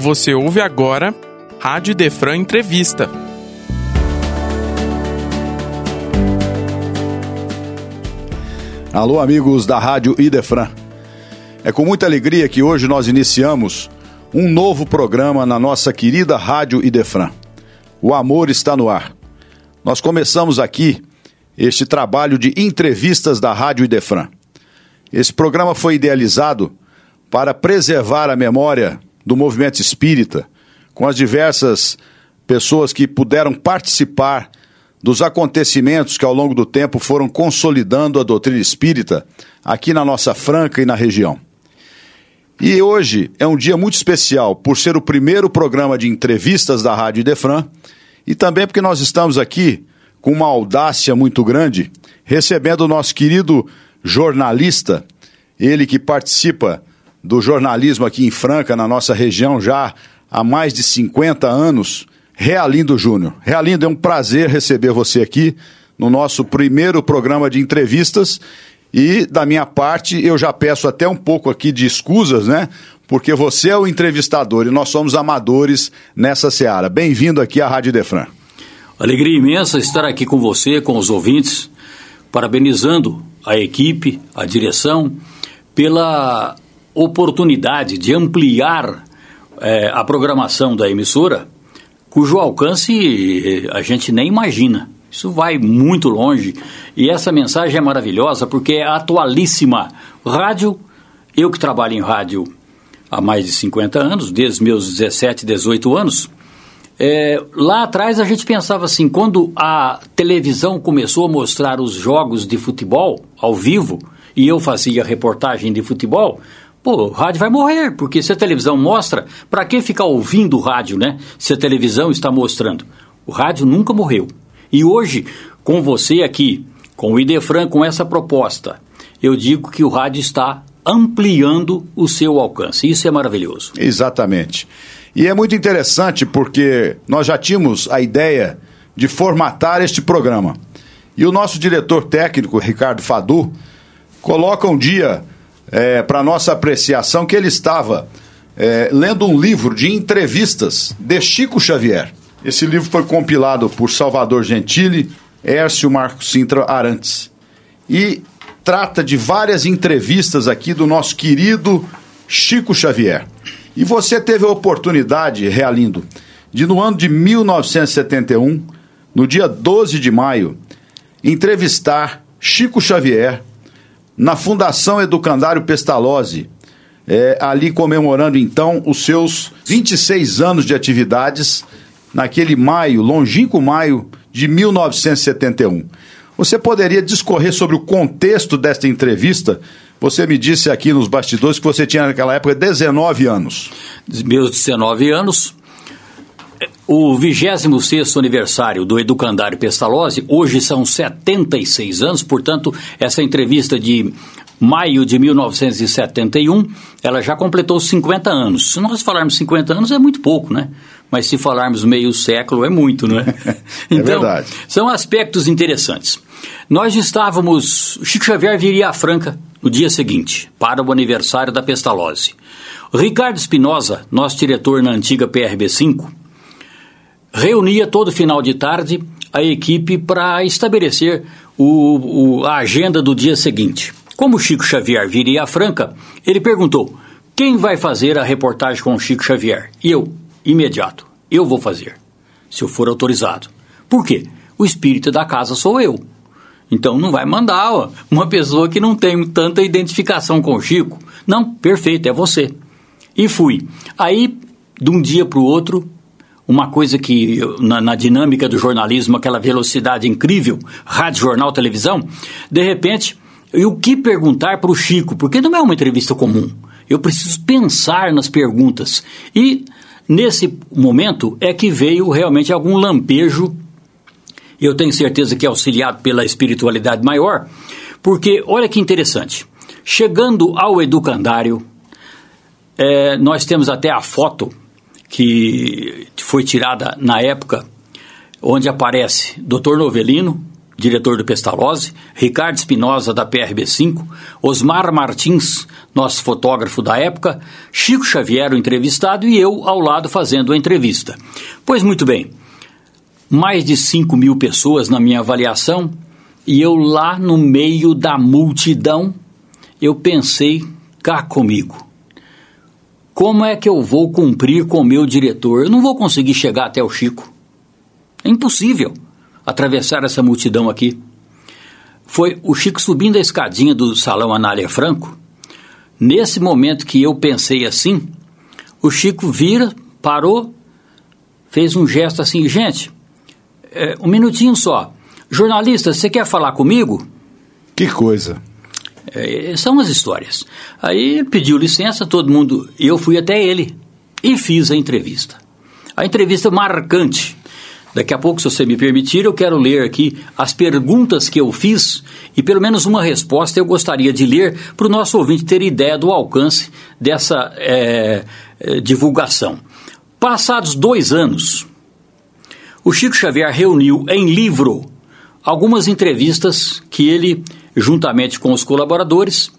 Você ouve agora Rádio Defran Entrevista. Alô, amigos da Rádio Idefran. É com muita alegria que hoje nós iniciamos um novo programa na nossa querida Rádio Idefran. O amor está no ar. Nós começamos aqui este trabalho de entrevistas da Rádio Idefran. Esse programa foi idealizado para preservar a memória do movimento espírita, com as diversas pessoas que puderam participar dos acontecimentos que ao longo do tempo foram consolidando a doutrina espírita aqui na nossa Franca e na região. E hoje é um dia muito especial por ser o primeiro programa de entrevistas da Rádio Idefran e também porque nós estamos aqui com uma audácia muito grande recebendo o nosso querido jornalista, ele que participa do jornalismo aqui em Franca, na nossa região, já há mais de 50 anos, Realindo Júnior. Realindo, é um prazer receber você aqui no nosso primeiro programa de entrevistas. E da minha parte, eu já peço até um pouco aqui de escusas, né? Porque você é o entrevistador e nós somos amadores nessa seara. Bem-vindo aqui à Rádio Defran. Alegria imensa estar aqui com você, com os ouvintes, parabenizando a equipe, a direção, pela oportunidade de ampliar é, a programação da emissora cujo alcance eh, a gente nem imagina. Isso vai muito longe e essa mensagem é maravilhosa porque é atualíssima. Rádio, eu que trabalho em rádio há mais de 50 anos, desde meus 17, 18 anos, é, lá atrás a gente pensava assim, quando a televisão começou a mostrar os jogos de futebol ao vivo e eu fazia reportagem de futebol, Pô, o rádio vai morrer, porque se a televisão mostra, para que ficar ouvindo o rádio, né? Se a televisão está mostrando. O rádio nunca morreu. E hoje, com você aqui, com o Idefran, com essa proposta, eu digo que o rádio está ampliando o seu alcance. Isso é maravilhoso. Exatamente. E é muito interessante porque nós já tínhamos a ideia de formatar este programa. E o nosso diretor técnico, Ricardo Fadu, coloca um dia é, para nossa apreciação que ele estava é, lendo um livro de entrevistas de Chico Xavier. Esse livro foi compilado por Salvador Gentili, Hércio Marcos Sintra Arantes. E trata de várias entrevistas aqui do nosso querido Chico Xavier. E você teve a oportunidade, Realindo, de no ano de 1971, no dia 12 de maio, entrevistar Chico Xavier na Fundação Educandário Pestalozzi, é, ali comemorando então os seus 26 anos de atividades, naquele maio, longínquo maio de 1971. Você poderia discorrer sobre o contexto desta entrevista? Você me disse aqui nos bastidores que você tinha naquela época 19 anos. Meus 19 anos, o 26 aniversário do Educandário Pestalozzi, hoje são 76 anos, portanto, essa entrevista de maio de 1971, ela já completou 50 anos. Se nós falarmos 50 anos, é muito pouco, né? Mas se falarmos meio século, é muito, não é? Então, é verdade. São aspectos interessantes. Nós estávamos. Chico Xavier viria à Franca no dia seguinte, para o aniversário da Pestalozzi. Ricardo Espinosa, nosso diretor na antiga PRB 5, reunia todo final de tarde a equipe para estabelecer o, o, a agenda do dia seguinte. Como Chico Xavier viria à Franca, ele perguntou: quem vai fazer a reportagem com Chico Xavier? E eu, imediato, eu vou fazer, se eu for autorizado. Por quê? O espírito da casa sou eu. Então não vai mandar ó, uma pessoa que não tem tanta identificação com o Chico. Não, perfeito, é você. E fui. Aí, de um dia para o outro, uma coisa que, na, na, dinâmica do jornalismo, aquela velocidade incrível, rádio, jornal, televisão, de repente, e o que perguntar para o Chico? Porque não é uma entrevista comum. Eu preciso pensar nas perguntas. E nesse momento é que veio realmente algum lampejo, eu tenho certeza que é auxiliado pela espiritualidade maior, porque olha que interessante. Chegando ao educandário, é, nós temos até a foto que foi tirada na época, onde aparece Dr. Novelino, diretor do Pestalozzi, Ricardo Espinosa, da PRB5, Osmar Martins, nosso fotógrafo da época, Chico Xavier, o entrevistado, e eu ao lado fazendo a entrevista. Pois muito bem, mais de 5 mil pessoas na minha avaliação, e eu lá no meio da multidão, eu pensei cá comigo. Como é que eu vou cumprir com o meu diretor? Eu não vou conseguir chegar até o Chico. É impossível atravessar essa multidão aqui. Foi o Chico subindo a escadinha do salão Anália Franco. Nesse momento que eu pensei assim, o Chico vira, parou, fez um gesto assim, gente, é, um minutinho só. Jornalista, você quer falar comigo? Que coisa. É, são as histórias. Aí ele pediu licença, todo mundo. Eu fui até ele e fiz a entrevista. A entrevista marcante. Daqui a pouco, se você me permitir, eu quero ler aqui as perguntas que eu fiz e pelo menos uma resposta eu gostaria de ler para o nosso ouvinte ter ideia do alcance dessa é, é, divulgação. Passados dois anos, o Chico Xavier reuniu em livro algumas entrevistas que ele, juntamente com os colaboradores,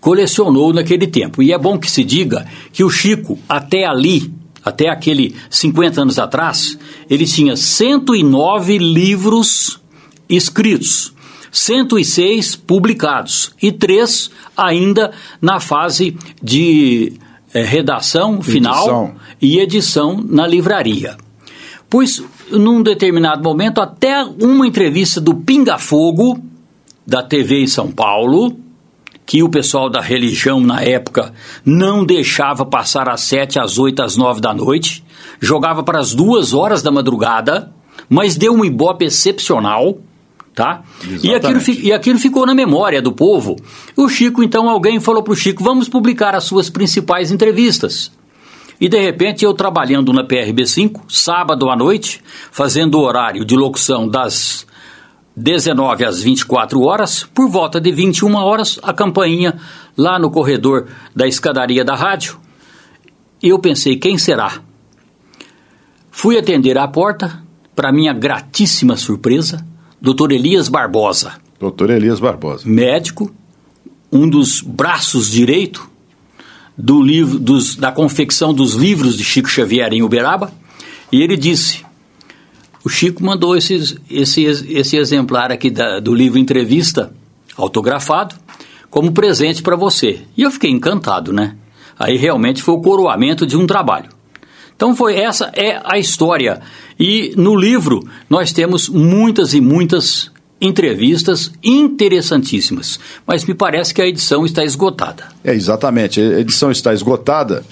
colecionou naquele tempo. E é bom que se diga que o Chico, até ali, até aquele 50 anos atrás, ele tinha 109 livros escritos, 106 publicados e três ainda na fase de é, redação final edição. e edição na livraria. Pois, num determinado momento, até uma entrevista do Pinga Fogo, da TV em São Paulo, que o pessoal da religião na época não deixava passar às sete, às oito, às nove da noite, jogava para as duas horas da madrugada, mas deu um ibope excepcional, tá? E aquilo, e aquilo ficou na memória do povo. O Chico, então, alguém falou para o Chico, vamos publicar as suas principais entrevistas. E de repente eu trabalhando na PRB5, sábado à noite, fazendo o horário de locução das 19 às 24 horas, por volta de 21 horas, a campainha lá no corredor da escadaria da rádio. Eu pensei, quem será? Fui atender à porta, para minha gratíssima surpresa, Dr. Elias Barbosa. Dr. Elias Barbosa. Médico, um dos braços direito do livro, dos, da confecção dos livros de Chico Xavier em Uberaba, e ele disse: o Chico mandou esses, esse, esse exemplar aqui da, do livro Entrevista, autografado, como presente para você. E eu fiquei encantado, né? Aí realmente foi o coroamento de um trabalho. Então foi essa é a história. E no livro nós temos muitas e muitas entrevistas interessantíssimas, mas me parece que a edição está esgotada. É exatamente, a edição está esgotada.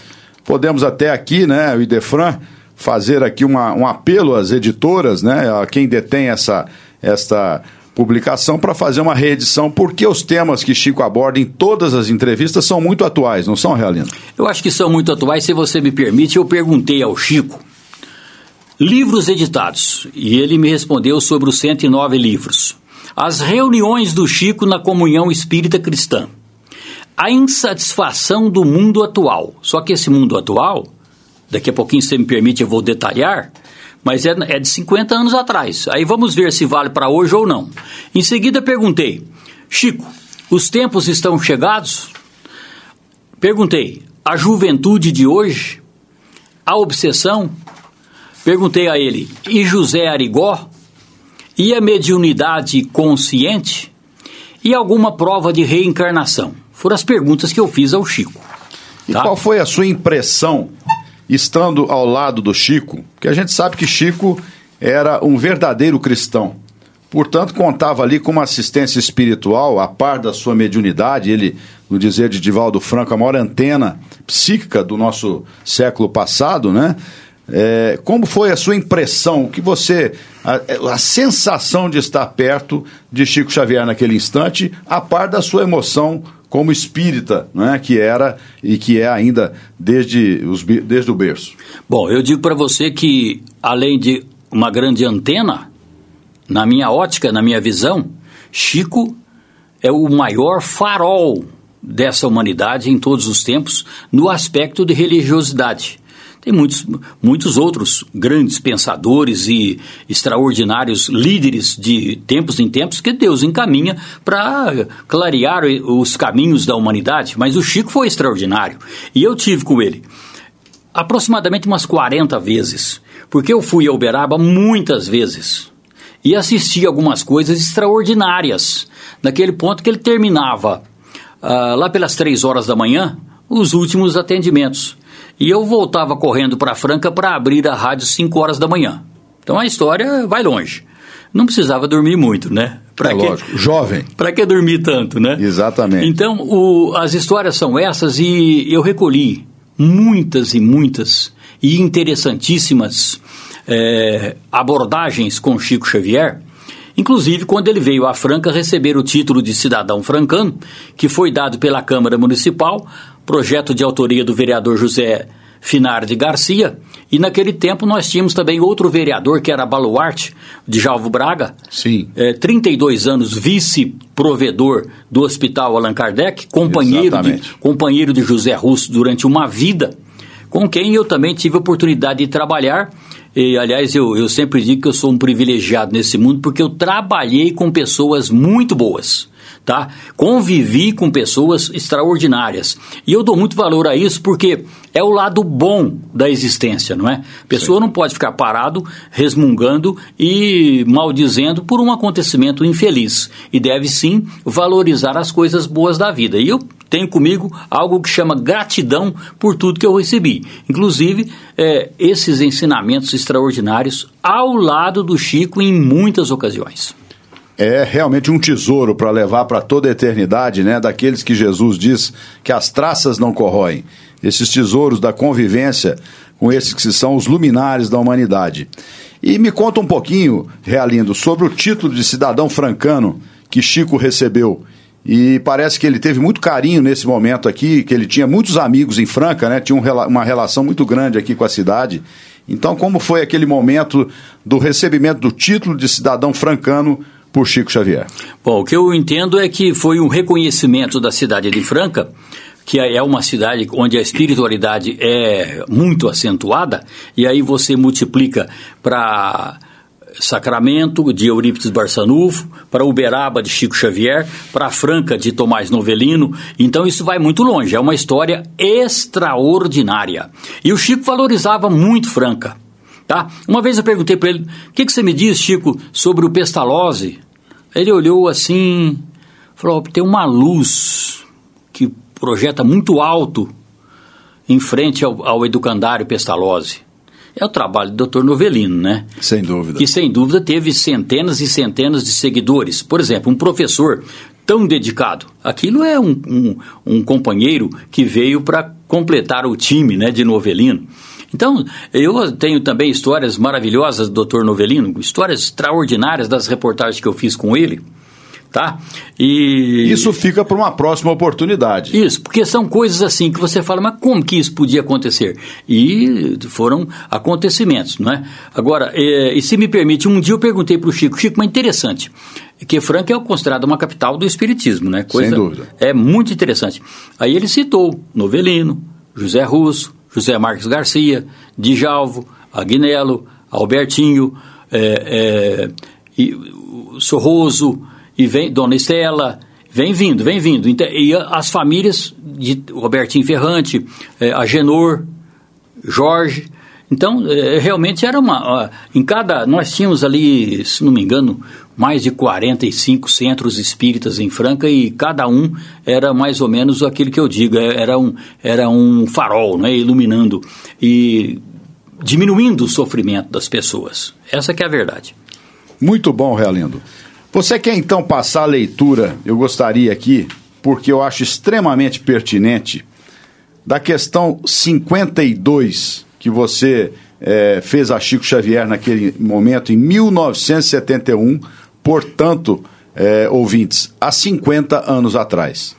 Podemos até aqui, né, o Idefran fazer aqui uma, um apelo às editoras, né, a quem detém essa, esta publicação para fazer uma reedição, porque os temas que Chico aborda em todas as entrevistas são muito atuais, não são, Realino? Eu acho que são muito atuais. Se você me permite, eu perguntei ao Chico livros editados e ele me respondeu sobre os 109 livros. As reuniões do Chico na comunhão espírita cristã. A insatisfação do mundo atual. Só que esse mundo atual Daqui a pouquinho, se me permite, eu vou detalhar. Mas é, é de 50 anos atrás. Aí vamos ver se vale para hoje ou não. Em seguida, perguntei: Chico, os tempos estão chegados? Perguntei: a juventude de hoje? A obsessão? Perguntei a ele: e José Arigó? E a mediunidade consciente? E alguma prova de reencarnação? Foram as perguntas que eu fiz ao Chico. E tá? qual foi a sua impressão estando ao lado do Chico, que a gente sabe que Chico era um verdadeiro cristão. Portanto, contava ali com uma assistência espiritual, a par da sua mediunidade, ele, no dizer de Divaldo Franco, a maior antena psíquica do nosso século passado, né? É, como foi a sua impressão, que você, a, a, sensação de estar perto de Chico Xavier naquele instante, a par da sua emoção como espírita, né, que era e que é ainda desde, os, desde o berço? Bom, eu digo para você que, além de uma grande antena, na minha ótica, na minha visão, Chico é o maior farol dessa humanidade em todos os tempos no aspecto de religiosidade. Tem muitos, muitos outros grandes pensadores e extraordinários líderes de tempos em tempos que Deus encaminha para clarear os caminhos da humanidade. Mas o Chico foi extraordinário e eu tive com ele aproximadamente umas 40 vezes, porque eu fui a Uberaba muitas vezes e assisti algumas coisas extraordinárias, naquele ponto que ele terminava uh, lá pelas três horas da manhã os últimos atendimentos. E eu voltava correndo para Franca para abrir a rádio 5 horas da manhã. Então a história vai longe. Não precisava dormir muito, né? Pra é que, lógico, jovem. Para que dormir tanto, né? Exatamente. Então, o, as histórias são essas e eu recolhi muitas e muitas e interessantíssimas é, abordagens com Chico Xavier, inclusive quando ele veio a Franca receber o título de cidadão francano, que foi dado pela Câmara Municipal, projeto de autoria do vereador José Finar de Garcia, e naquele tempo nós tínhamos também outro vereador que era Baluarte, de Jalvo Braga, Sim. É, 32 anos vice-provedor do Hospital Allan Kardec, companheiro de, companheiro de José Russo durante uma vida, com quem eu também tive oportunidade de trabalhar e, aliás, eu, eu sempre digo que eu sou um privilegiado nesse mundo porque eu trabalhei com pessoas muito boas. Tá? Convivi com pessoas extraordinárias. E eu dou muito valor a isso porque é o lado bom da existência, não é? A pessoa Sim. não pode ficar parado, resmungando e maldizendo por um acontecimento infeliz. E deve sim valorizar as coisas boas da vida. E eu tenho comigo algo que chama gratidão por tudo que eu recebi. Inclusive, é, esses ensinamentos extraordinários ao lado do Chico em muitas ocasiões. É realmente um tesouro para levar para toda a eternidade, né? Daqueles que Jesus diz que as traças não corroem. Esses tesouros da convivência com esses que são os luminares da humanidade. E me conta um pouquinho, Realindo, sobre o título de cidadão francano que Chico recebeu e parece que ele teve muito carinho nesse momento aqui, que ele tinha muitos amigos em Franca, né? Tinha um, uma relação muito grande aqui com a cidade. Então, como foi aquele momento do recebimento do título de cidadão francano por Chico Xavier? Bom, o que eu entendo é que foi um reconhecimento da cidade de Franca, que é uma cidade onde a espiritualidade é muito acentuada, e aí você multiplica para Sacramento, de Eurípides Barçanufo, para Uberaba, de Chico Xavier, para Franca, de Tomás Novelino. Então isso vai muito longe, é uma história extraordinária. E o Chico valorizava muito Franca. Tá? Uma vez eu perguntei para ele: o que, que você me diz, Chico, sobre o Pestalozzi? Ele olhou assim, falou: tem uma luz que projeta muito alto em frente ao, ao educandário Pestalozzi é o trabalho do Dr. Novelino, né? Sem dúvida. Que sem dúvida teve centenas e centenas de seguidores. Por exemplo, um professor tão dedicado. Aquilo é um, um, um companheiro que veio para completar o time né, de Novelino. Então, eu tenho também histórias maravilhosas do Dr. Novelino, histórias extraordinárias das reportagens que eu fiz com ele tá? E isso fica para uma próxima oportunidade. Isso, porque são coisas assim que você fala, mas como que isso podia acontecer? E foram acontecimentos, não é? Agora, é, e se me permite, um dia eu perguntei para o Chico, Chico, mas interessante, que Franca é considerada uma capital do espiritismo, né? Coisa, Sem dúvida. É muito interessante. Aí ele citou Novelino, José Russo, José Marques Garcia, Djalvo, Agnello, Albertinho, é, é, e, Sorroso, e vem Dona Estela, vem vindo, vem vindo. E as famílias de Robertinho Ferrante, é, a Genor, Jorge. Então, é, realmente era uma. Em cada. Nós tínhamos ali, se não me engano, mais de 45 centros espíritas em Franca e cada um era mais ou menos aquilo que eu digo, é, era um, era um farol, né, iluminando e diminuindo o sofrimento das pessoas. Essa que é a verdade. Muito bom, Realindo. Você quer então passar a leitura, eu gostaria aqui, porque eu acho extremamente pertinente, da questão 52 que você é, fez a Chico Xavier naquele momento, em 1971, portanto, é, ouvintes, há 50 anos atrás.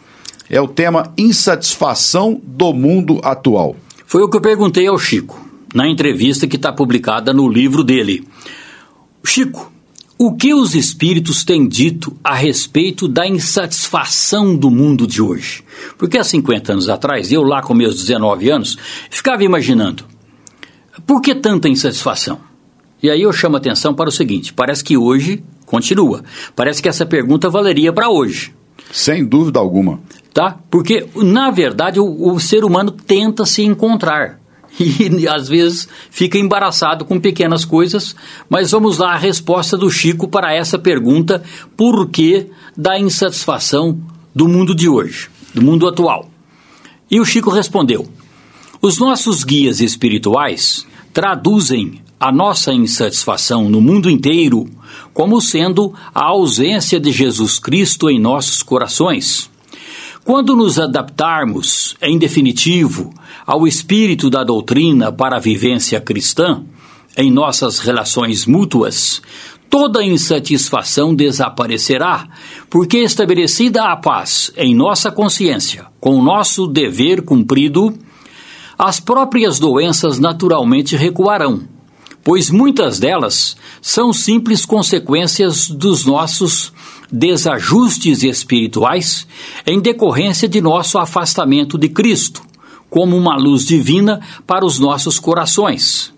É o tema Insatisfação do Mundo Atual. Foi o que eu perguntei ao Chico, na entrevista que está publicada no livro dele. Chico, o que os espíritos têm dito a respeito da insatisfação do mundo de hoje? Porque há 50 anos atrás, eu lá com meus 19 anos, ficava imaginando Por que tanta insatisfação? E aí eu chamo a atenção para o seguinte: parece que hoje continua. Parece que essa pergunta valeria para hoje. Sem dúvida alguma. Tá? Porque, na verdade, o, o ser humano tenta se encontrar. E às vezes fica embaraçado com pequenas coisas, mas vamos lá a resposta do Chico para essa pergunta: por que da insatisfação do mundo de hoje, do mundo atual? E o Chico respondeu: os nossos guias espirituais traduzem a nossa insatisfação no mundo inteiro como sendo a ausência de Jesus Cristo em nossos corações. Quando nos adaptarmos, em definitivo, ao espírito da doutrina para a vivência cristã, em nossas relações mútuas, toda insatisfação desaparecerá, porque estabelecida a paz em nossa consciência, com o nosso dever cumprido, as próprias doenças naturalmente recuarão pois muitas delas são simples consequências dos nossos desajustes espirituais em decorrência de nosso afastamento de Cristo, como uma luz divina para os nossos corações.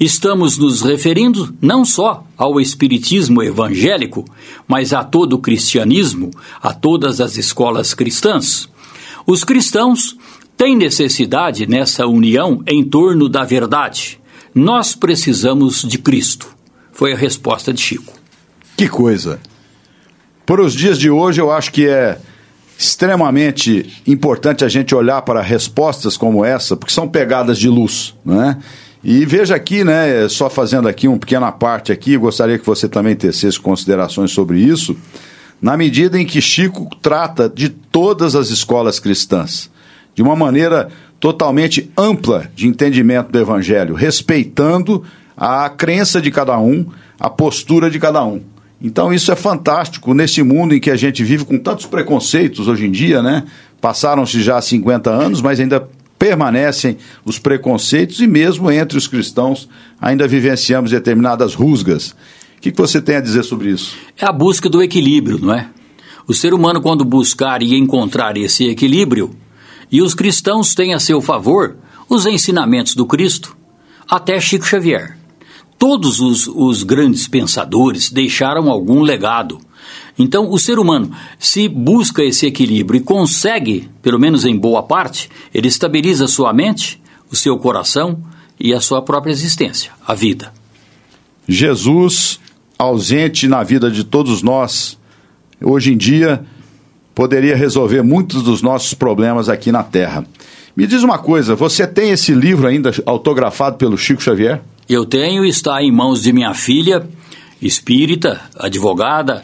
Estamos nos referindo não só ao Espiritismo evangélico, mas a todo o cristianismo, a todas as escolas cristãs. Os cristãos têm necessidade nessa união em torno da verdade nós precisamos de Cristo. Foi a resposta de Chico. Que coisa. Para os dias de hoje, eu acho que é extremamente importante a gente olhar para respostas como essa, porque são pegadas de luz, né? E veja aqui, né, só fazendo aqui uma pequena parte aqui, gostaria que você também tecesse considerações sobre isso, na medida em que Chico trata de todas as escolas cristãs, de uma maneira totalmente ampla de entendimento do Evangelho, respeitando a crença de cada um, a postura de cada um. Então isso é fantástico nesse mundo em que a gente vive com tantos preconceitos hoje em dia, né? Passaram-se já 50 anos, mas ainda permanecem os preconceitos e mesmo entre os cristãos ainda vivenciamos determinadas rusgas. O que, que você tem a dizer sobre isso? É a busca do equilíbrio, não é? O ser humano, quando buscar e encontrar esse equilíbrio, e os cristãos têm a seu favor os ensinamentos do Cristo, até Chico Xavier. Todos os, os grandes pensadores deixaram algum legado. Então, o ser humano, se busca esse equilíbrio e consegue, pelo menos em boa parte, ele estabiliza sua mente, o seu coração e a sua própria existência, a vida. Jesus, ausente na vida de todos nós, hoje em dia, poderia resolver muitos dos nossos problemas aqui na Terra. Me diz uma coisa, você tem esse livro ainda autografado pelo Chico Xavier? Eu tenho, está em mãos de minha filha, espírita, advogada.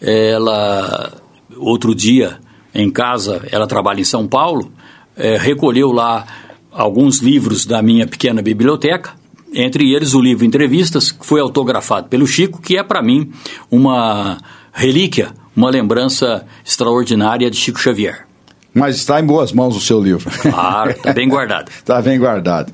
Ela, outro dia, em casa, ela trabalha em São Paulo, é, recolheu lá alguns livros da minha pequena biblioteca, entre eles o livro Entrevistas, que foi autografado pelo Chico, que é para mim uma relíquia uma lembrança extraordinária de Chico Xavier. Mas está em boas mãos o seu livro. Claro, está bem guardado. Está bem guardado.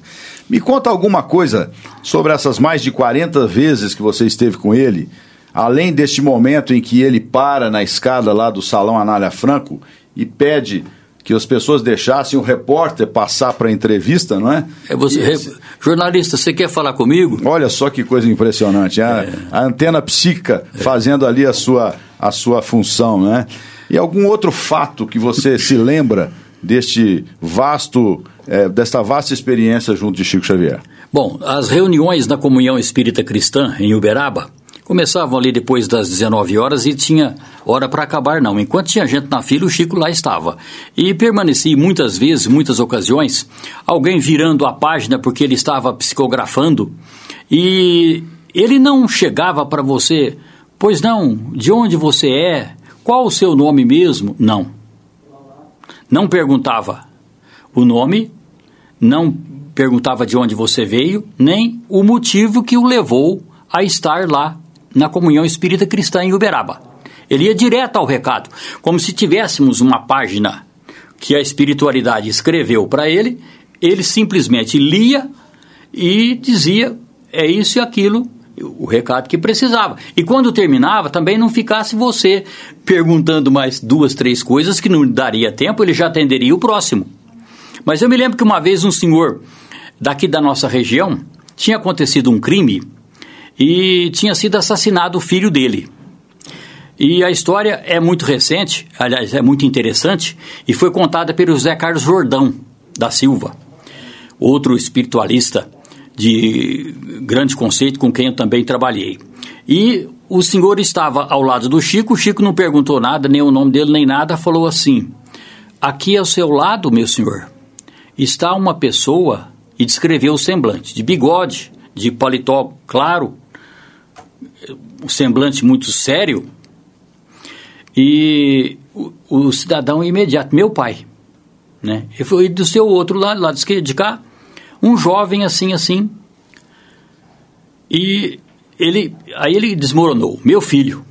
Me conta alguma coisa sobre essas mais de 40 vezes que você esteve com ele, além deste momento em que ele para na escada lá do Salão Anália Franco e pede que as pessoas deixassem o repórter passar para a entrevista, não é? é você, esse... Jornalista, você quer falar comigo? Olha só que coisa impressionante. A, é. a antena psíquica é. fazendo ali a sua, a sua função, né? E algum outro fato que você se lembra deste vasto, é, desta vasta experiência junto de Chico Xavier? Bom, as reuniões na Comunhão Espírita Cristã em Uberaba começavam ali depois das 19 horas e tinha hora para acabar não. Enquanto tinha gente na fila, o Chico lá estava. E permaneci muitas vezes, muitas ocasiões, alguém virando a página porque ele estava psicografando e ele não chegava para você, pois não, de onde você é, qual o seu nome mesmo? Não. Não perguntava o nome, não perguntava de onde você veio, nem o motivo que o levou a estar lá na comunhão espírita cristã em Uberaba. Ele ia direto ao recado, como se tivéssemos uma página que a espiritualidade escreveu para ele, ele simplesmente lia e dizia é isso e aquilo, o recado que precisava. E quando terminava, também não ficasse você perguntando mais duas, três coisas que não daria tempo, ele já atenderia o próximo. Mas eu me lembro que uma vez um senhor daqui da nossa região tinha acontecido um crime e tinha sido assassinado o filho dele. E a história é muito recente, aliás, é muito interessante, e foi contada pelo José Carlos Jordão da Silva, outro espiritualista de grande conceito com quem eu também trabalhei. E o senhor estava ao lado do Chico, o Chico não perguntou nada, nem o nome dele, nem nada, falou assim: Aqui ao seu lado, meu senhor, está uma pessoa, e descreveu o semblante, de bigode, de paletó claro, um semblante muito sério, e o, o cidadão imediato, meu pai, né? E foi do seu outro lado, lado de cá, um jovem assim, assim, e ele, aí ele desmoronou, meu filho.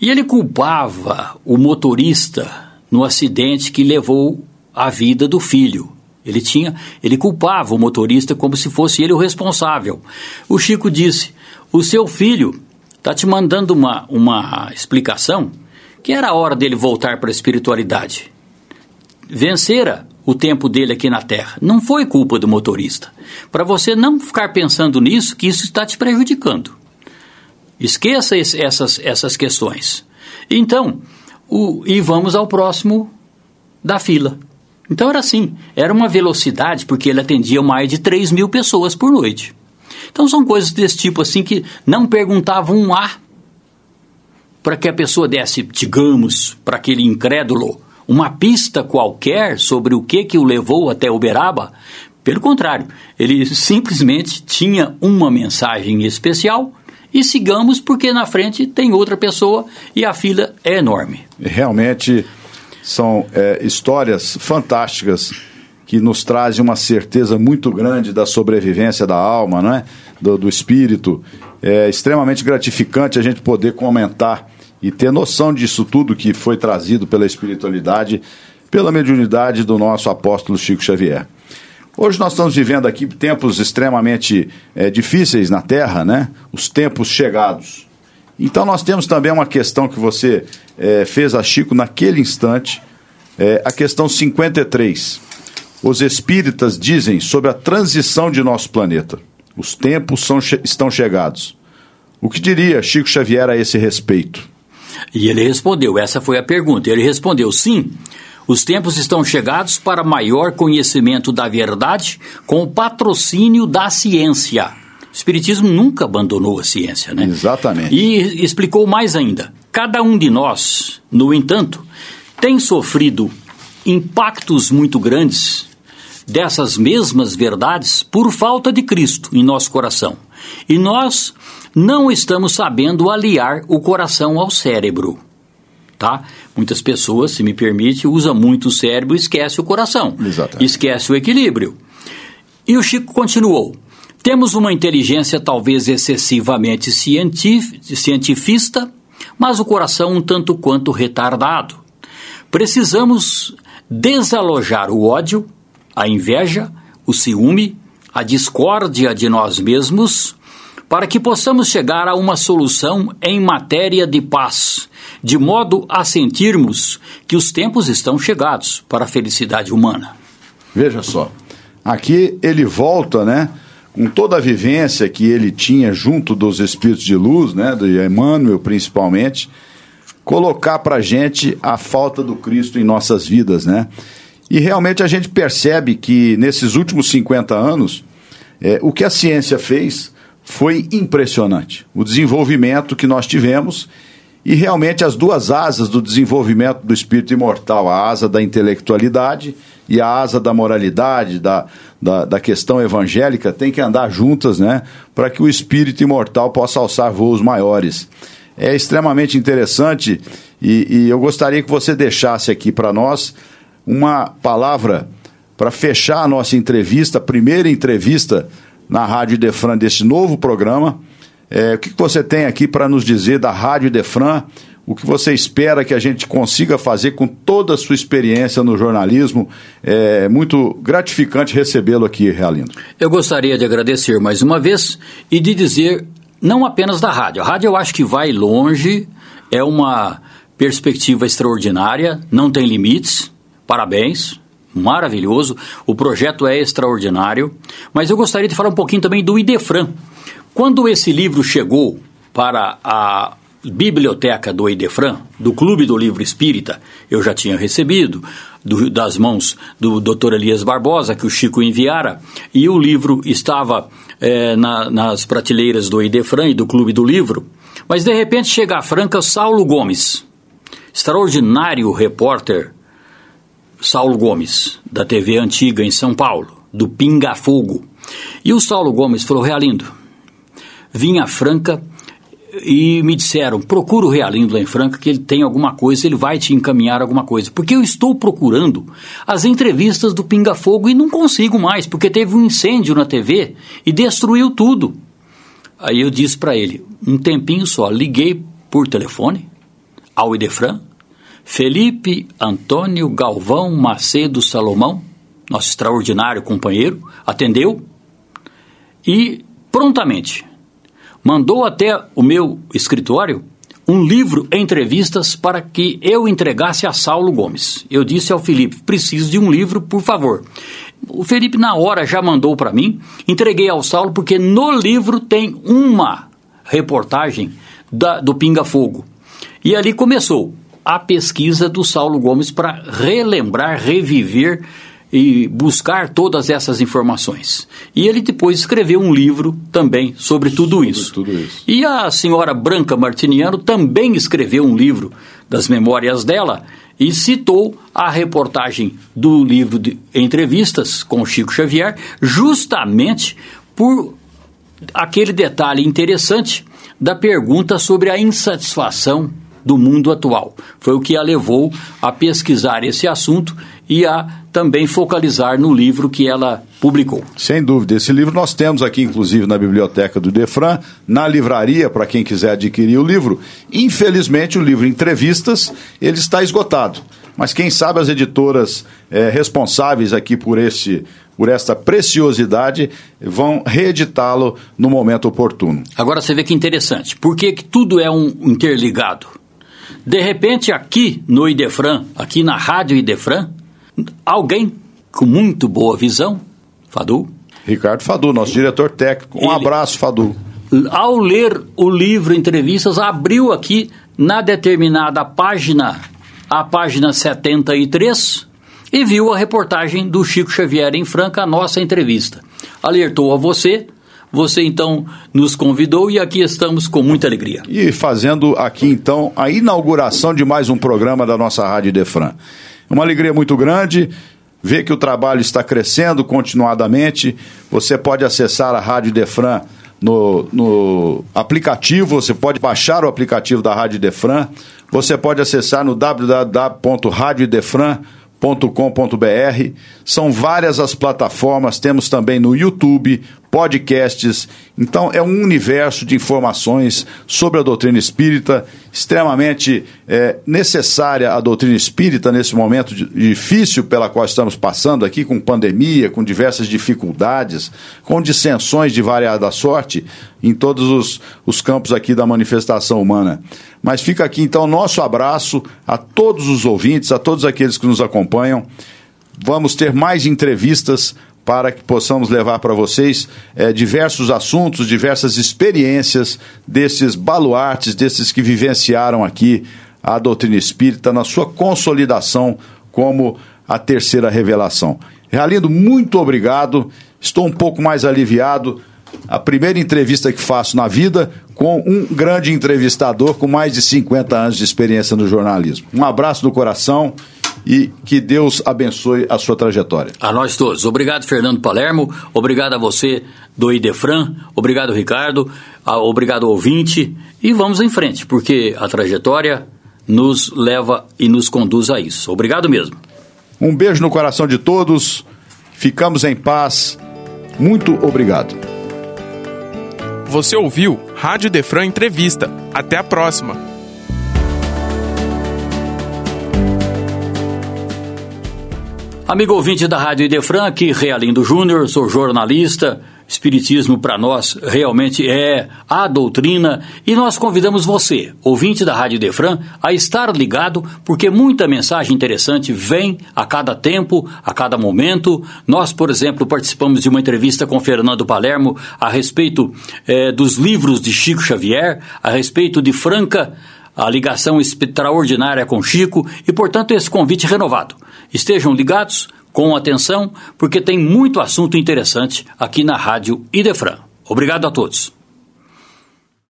E ele culpava o motorista no acidente que levou a vida do filho. Ele tinha, ele culpava o motorista como se fosse ele o responsável. O Chico disse: "O seu filho está te mandando uma, uma explicação que era a hora dele voltar para a espiritualidade. Vencera o tempo dele aqui na Terra. Não foi culpa do motorista. Para você não ficar pensando nisso, que isso está te prejudicando. Esqueça esse, essas, essas questões. Então, o, e vamos ao próximo da fila. Então era assim, era uma velocidade, porque ele atendia mais de 3 mil pessoas por noite. Então são coisas desse tipo assim que não perguntavam um A para que a pessoa desse, digamos, para aquele incrédulo, uma pista qualquer sobre o que, que o levou até Uberaba. Pelo contrário, ele simplesmente tinha uma mensagem especial e sigamos porque na frente tem outra pessoa e a fila é enorme. Realmente são é, histórias fantásticas que nos trazem uma certeza muito grande da sobrevivência da alma, não é? do, do espírito. É extremamente gratificante a gente poder comentar e ter noção disso tudo que foi trazido pela espiritualidade, pela mediunidade do nosso apóstolo Chico Xavier. Hoje nós estamos vivendo aqui tempos extremamente é, difíceis na Terra, né? Os tempos chegados. Então nós temos também uma questão que você é, fez a Chico naquele instante, é, a questão 53. Os espíritas dizem sobre a transição de nosso planeta. Os tempos são, estão chegados. O que diria Chico Xavier a esse respeito? E ele respondeu, essa foi a pergunta. Ele respondeu: sim, os tempos estão chegados para maior conhecimento da verdade com o patrocínio da ciência. O Espiritismo nunca abandonou a ciência, né? Exatamente. E explicou mais ainda. Cada um de nós, no entanto, tem sofrido impactos muito grandes dessas mesmas verdades por falta de Cristo em nosso coração. E nós não estamos sabendo aliar o coração ao cérebro. Tá? Muitas pessoas, se me permite, usam muito o cérebro e esquece o coração. Exatamente. Esquece o equilíbrio. E o Chico continuou. Temos uma inteligência talvez excessivamente cientifista, mas o coração um tanto quanto retardado. Precisamos desalojar o ódio, a inveja, o ciúme, a discórdia de nós mesmos, para que possamos chegar a uma solução em matéria de paz, de modo a sentirmos que os tempos estão chegados para a felicidade humana. Veja só, aqui ele volta, né, com toda a vivência que ele tinha junto dos espíritos de luz, né, de Emmanuel principalmente, colocar para gente a falta do Cristo em nossas vidas, né? E realmente a gente percebe que nesses últimos 50 anos, é, o que a ciência fez foi impressionante. O desenvolvimento que nós tivemos e realmente as duas asas do desenvolvimento do espírito imortal, a asa da intelectualidade e a asa da moralidade, da, da, da questão evangélica, tem que andar juntas, né? Para que o espírito imortal possa alçar voos maiores. É extremamente interessante e, e eu gostaria que você deixasse aqui para nós uma palavra para fechar a nossa entrevista, a primeira entrevista na Rádio Defran desse novo programa. É, o que você tem aqui para nos dizer da Rádio Defran? O que você espera que a gente consiga fazer com toda a sua experiência no jornalismo? É muito gratificante recebê-lo aqui, Realindo. Eu gostaria de agradecer mais uma vez e de dizer, não apenas da rádio. A rádio eu acho que vai longe, é uma perspectiva extraordinária, não tem limites. Parabéns, maravilhoso, o projeto é extraordinário, mas eu gostaria de falar um pouquinho também do Idefran. Quando esse livro chegou para a biblioteca do Idefran, do Clube do Livro Espírita, eu já tinha recebido do, das mãos do Dr. Elias Barbosa, que o Chico enviara, e o livro estava é, na, nas prateleiras do Idefran e do Clube do Livro, mas de repente chega a Franca Saulo Gomes, extraordinário repórter Saulo Gomes, da TV Antiga em São Paulo, do Pinga Fogo. E o Saulo Gomes falou: Realindo, vim a Franca e me disseram: procura o Realindo lá em Franca, que ele tem alguma coisa, ele vai te encaminhar alguma coisa. Porque eu estou procurando as entrevistas do Pinga Fogo e não consigo mais, porque teve um incêndio na TV e destruiu tudo. Aí eu disse para ele: um tempinho só, liguei por telefone ao Idefran, Felipe Antônio Galvão Macedo Salomão, nosso extraordinário companheiro, atendeu e prontamente mandou até o meu escritório um livro entrevistas para que eu entregasse a Saulo Gomes. Eu disse ao Felipe: preciso de um livro, por favor. O Felipe, na hora, já mandou para mim, entreguei ao Saulo, porque no livro tem uma reportagem da, do Pinga Fogo. E ali começou a pesquisa do Saulo Gomes para relembrar, reviver e buscar todas essas informações. E ele depois escreveu um livro também sobre tudo, sobre isso. tudo isso. E a senhora Branca Martiniano também escreveu um livro das memórias dela e citou a reportagem do livro de entrevistas com Chico Xavier, justamente por aquele detalhe interessante da pergunta sobre a insatisfação do mundo atual. Foi o que a levou a pesquisar esse assunto e a também focalizar no livro que ela publicou. Sem dúvida. Esse livro nós temos aqui, inclusive, na biblioteca do Defran, na livraria, para quem quiser adquirir o livro. Infelizmente, o livro Entrevistas, ele está esgotado. Mas quem sabe as editoras é, responsáveis aqui por esse por esta preciosidade, vão reeditá-lo no momento oportuno. Agora você vê que interessante. Por que, que tudo é um interligado? De repente, aqui no Idefran, aqui na Rádio Idefran, alguém com muito boa visão, Fadu. Ricardo Fadu, nosso diretor técnico. Um ele, abraço, Fadu. Ao ler o livro Entrevistas, abriu aqui na determinada página, a página 73, e viu a reportagem do Chico Xavier em Franca, a nossa entrevista. Alertou a você, você então nos convidou e aqui estamos com muita alegria. E fazendo aqui então a inauguração de mais um programa da nossa Rádio Defran. Uma alegria muito grande ver que o trabalho está crescendo continuadamente. Você pode acessar a Rádio Defran no, no aplicativo, você pode baixar o aplicativo da Rádio Defran, você pode acessar no www.radiodefran.com com.br São várias as plataformas, temos também no YouTube, podcasts. Então, é um universo de informações sobre a doutrina espírita, extremamente é, necessária a doutrina espírita nesse momento difícil pela qual estamos passando aqui, com pandemia, com diversas dificuldades, com dissensões de variada sorte em todos os, os campos aqui da manifestação humana. Mas fica aqui então nosso abraço a todos os ouvintes, a todos aqueles que nos acompanham. Vamos ter mais entrevistas para que possamos levar para vocês é, diversos assuntos, diversas experiências desses baluartes, desses que vivenciaram aqui a doutrina espírita na sua consolidação como a terceira revelação. Realindo, muito obrigado. Estou um pouco mais aliviado. A primeira entrevista que faço na vida com um grande entrevistador com mais de 50 anos de experiência no jornalismo. Um abraço no coração e que Deus abençoe a sua trajetória. A nós todos. Obrigado, Fernando Palermo. Obrigado a você do Idefran. Obrigado, Ricardo. Obrigado, ouvinte. E vamos em frente, porque a trajetória nos leva e nos conduz a isso. Obrigado mesmo. Um beijo no coração de todos. Ficamos em paz. Muito obrigado. Você ouviu Rádio Defran Entrevista. Até a próxima. Amigo ouvinte da Rádio Idefran, aqui Realindo Júnior, sou jornalista Espiritismo para nós realmente é a doutrina e nós convidamos você, ouvinte da Rádio Defran, a estar ligado porque muita mensagem interessante vem a cada tempo, a cada momento. Nós, por exemplo, participamos de uma entrevista com Fernando Palermo a respeito eh, dos livros de Chico Xavier, a respeito de Franca a ligação extraordinária com Chico e, portanto, esse convite renovado. Estejam ligados, com atenção, porque tem muito assunto interessante aqui na Rádio Idefran. Obrigado a todos.